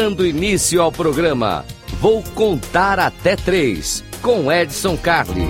Dando início ao programa, vou contar até três com Edson Carli.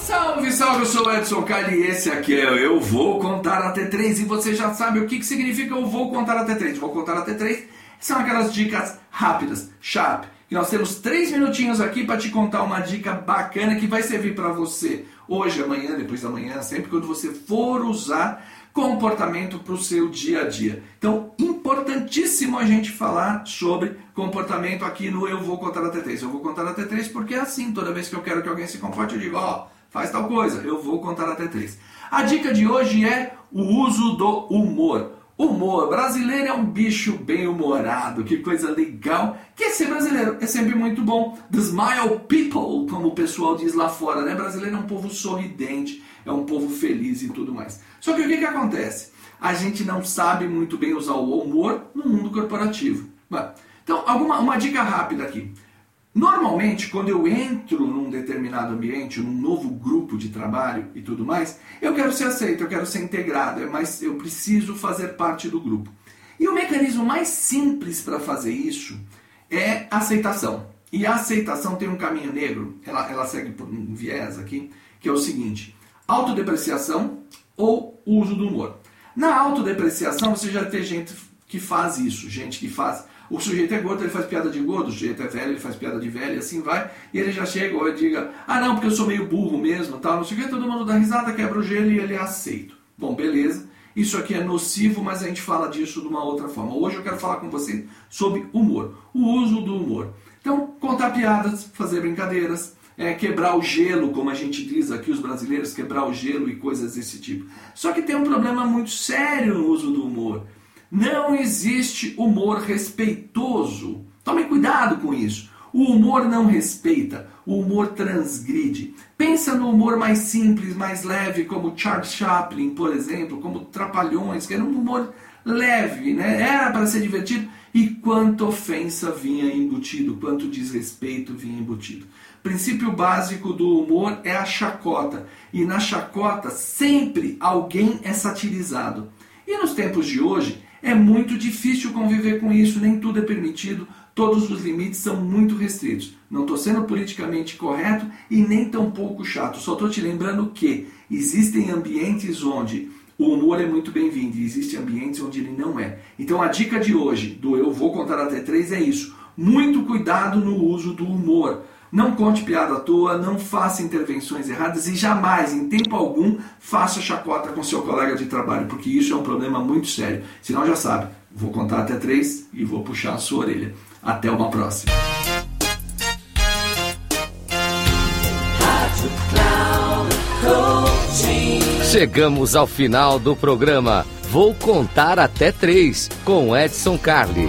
Salve, salve, eu sou o Edson Carli e esse aqui é o Eu Vou Contar Até 3 e você já sabe o que, que significa Eu Vou Contar Até 3. Vou Contar Até 3 são aquelas dicas rápidas, sharp, e nós temos três minutinhos aqui para te contar uma dica bacana que vai servir para você hoje, amanhã, depois da manhã, sempre quando você for usar comportamento para o seu dia a dia. Então, importantíssimo a gente falar sobre comportamento aqui no Eu Vou Contar Até 3. Eu vou contar até 3 porque é assim, toda vez que eu quero que alguém se comporte, eu digo, ó, oh, faz tal coisa, eu vou contar até 3. A dica de hoje é o uso do humor. Humor. Brasileiro é um bicho bem humorado, que coisa legal. Que é ser brasileiro, é sempre muito bom. The smile people, como o pessoal diz lá fora, né? Brasileiro é um povo sorridente, é um povo feliz e tudo mais. Só que o que, que acontece? A gente não sabe muito bem usar o humor no mundo corporativo. Então, alguma, uma dica rápida aqui. Normalmente, quando eu entro num determinado ambiente, num novo grupo de trabalho e tudo mais, eu quero ser aceito, eu quero ser integrado, é mas eu preciso fazer parte do grupo. E o mecanismo mais simples para fazer isso é aceitação. E a aceitação tem um caminho negro, ela, ela segue por um viés aqui, que é o seguinte: autodepreciação ou uso do humor. Na autodepreciação, você já tem gente que faz isso, gente que faz o sujeito é gordo, ele faz piada de gordo, o sujeito é velho, ele faz piada de velho, e assim vai, e ele já chega ou diga, ah não, porque eu sou meio burro mesmo, tal, não sei o que, todo mundo dá risada, quebra o gelo e ele é aceito. Bom, beleza, isso aqui é nocivo, mas a gente fala disso de uma outra forma. Hoje eu quero falar com você sobre humor, o uso do humor. Então, contar piadas, fazer brincadeiras, é, quebrar o gelo, como a gente diz aqui, os brasileiros, quebrar o gelo e coisas desse tipo. Só que tem um problema muito sério no uso do humor não existe humor respeitoso. Tome cuidado com isso. O humor não respeita, o humor transgride. Pensa no humor mais simples, mais leve, como Charles Chaplin, por exemplo, como Trapalhões, que era um humor leve, né? Era para ser divertido. E quanto ofensa vinha embutido, quanto desrespeito vinha embutido. O princípio básico do humor é a chacota. E na chacota sempre alguém é satirizado. E nos tempos de hoje, é muito difícil conviver com isso, nem tudo é permitido, todos os limites são muito restritos. Não estou sendo politicamente correto e nem tão pouco chato, só estou te lembrando que existem ambientes onde o humor é muito bem-vindo e existem ambientes onde ele não é. Então a dica de hoje do Eu Vou Contar Até Três é isso. Muito cuidado no uso do humor. Não conte piada à toa, não faça intervenções erradas e jamais, em tempo algum, faça chacota com seu colega de trabalho, porque isso é um problema muito sério. Senão já sabe, vou contar até três e vou puxar a sua orelha. Até uma próxima. Chegamos ao final do programa. Vou contar até três com Edson Carli.